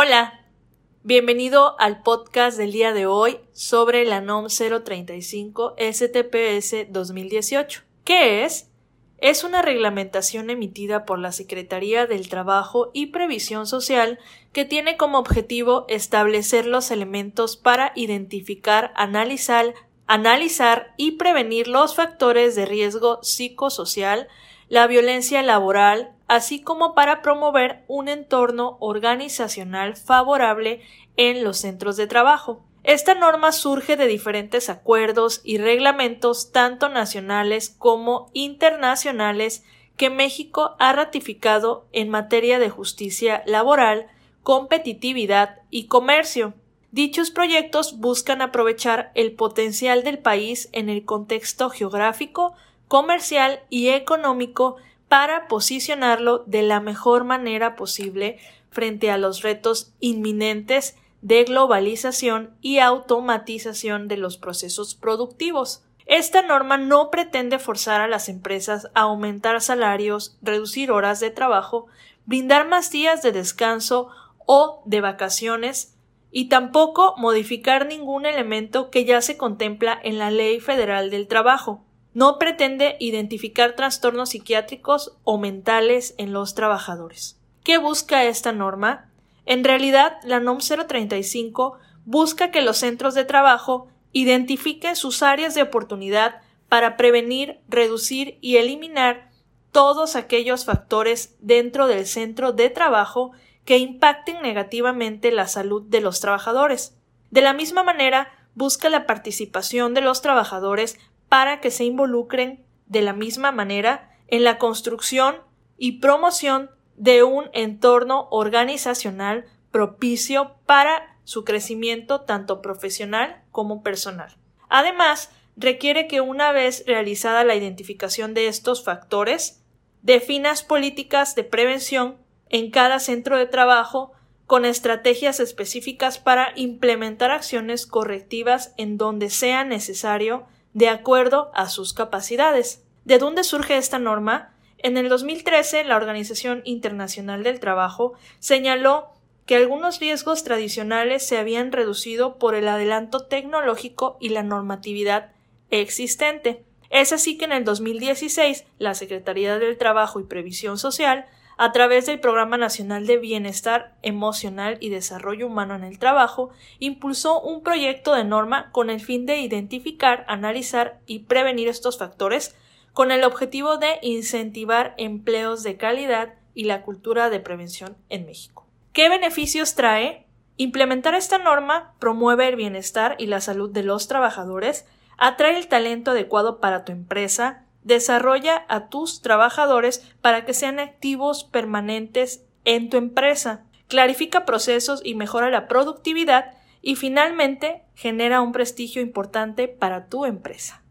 Hola, bienvenido al podcast del día de hoy sobre la NOM 035 STPS 2018. ¿Qué es? Es una reglamentación emitida por la Secretaría del Trabajo y Previsión Social que tiene como objetivo establecer los elementos para identificar, analizar, analizar y prevenir los factores de riesgo psicosocial, la violencia laboral, así como para promover un entorno organizacional favorable en los centros de trabajo. Esta norma surge de diferentes acuerdos y reglamentos tanto nacionales como internacionales que México ha ratificado en materia de justicia laboral, competitividad y comercio. Dichos proyectos buscan aprovechar el potencial del país en el contexto geográfico, comercial y económico para posicionarlo de la mejor manera posible frente a los retos inminentes de globalización y automatización de los procesos productivos. Esta norma no pretende forzar a las empresas a aumentar salarios, reducir horas de trabajo, brindar más días de descanso o de vacaciones y tampoco modificar ningún elemento que ya se contempla en la Ley Federal del Trabajo no pretende identificar trastornos psiquiátricos o mentales en los trabajadores. ¿Qué busca esta norma? En realidad, la NOM 035 busca que los centros de trabajo identifiquen sus áreas de oportunidad para prevenir, reducir y eliminar todos aquellos factores dentro del centro de trabajo que impacten negativamente la salud de los trabajadores. De la misma manera, busca la participación de los trabajadores para que se involucren de la misma manera en la construcción y promoción de un entorno organizacional propicio para su crecimiento tanto profesional como personal. Además, requiere que una vez realizada la identificación de estos factores, definas políticas de prevención en cada centro de trabajo con estrategias específicas para implementar acciones correctivas en donde sea necesario de acuerdo a sus capacidades. ¿De dónde surge esta norma? En el 2013, la Organización Internacional del Trabajo señaló que algunos riesgos tradicionales se habían reducido por el adelanto tecnológico y la normatividad existente. Es así que en el 2016 la Secretaría del Trabajo y Previsión Social a través del Programa Nacional de Bienestar Emocional y Desarrollo Humano en el Trabajo, impulsó un proyecto de norma con el fin de identificar, analizar y prevenir estos factores con el objetivo de incentivar empleos de calidad y la cultura de prevención en México. ¿Qué beneficios trae? Implementar esta norma promueve el bienestar y la salud de los trabajadores, atrae el talento adecuado para tu empresa, Desarrolla a tus trabajadores para que sean activos permanentes en tu empresa. Clarifica procesos y mejora la productividad y finalmente genera un prestigio importante para tu empresa.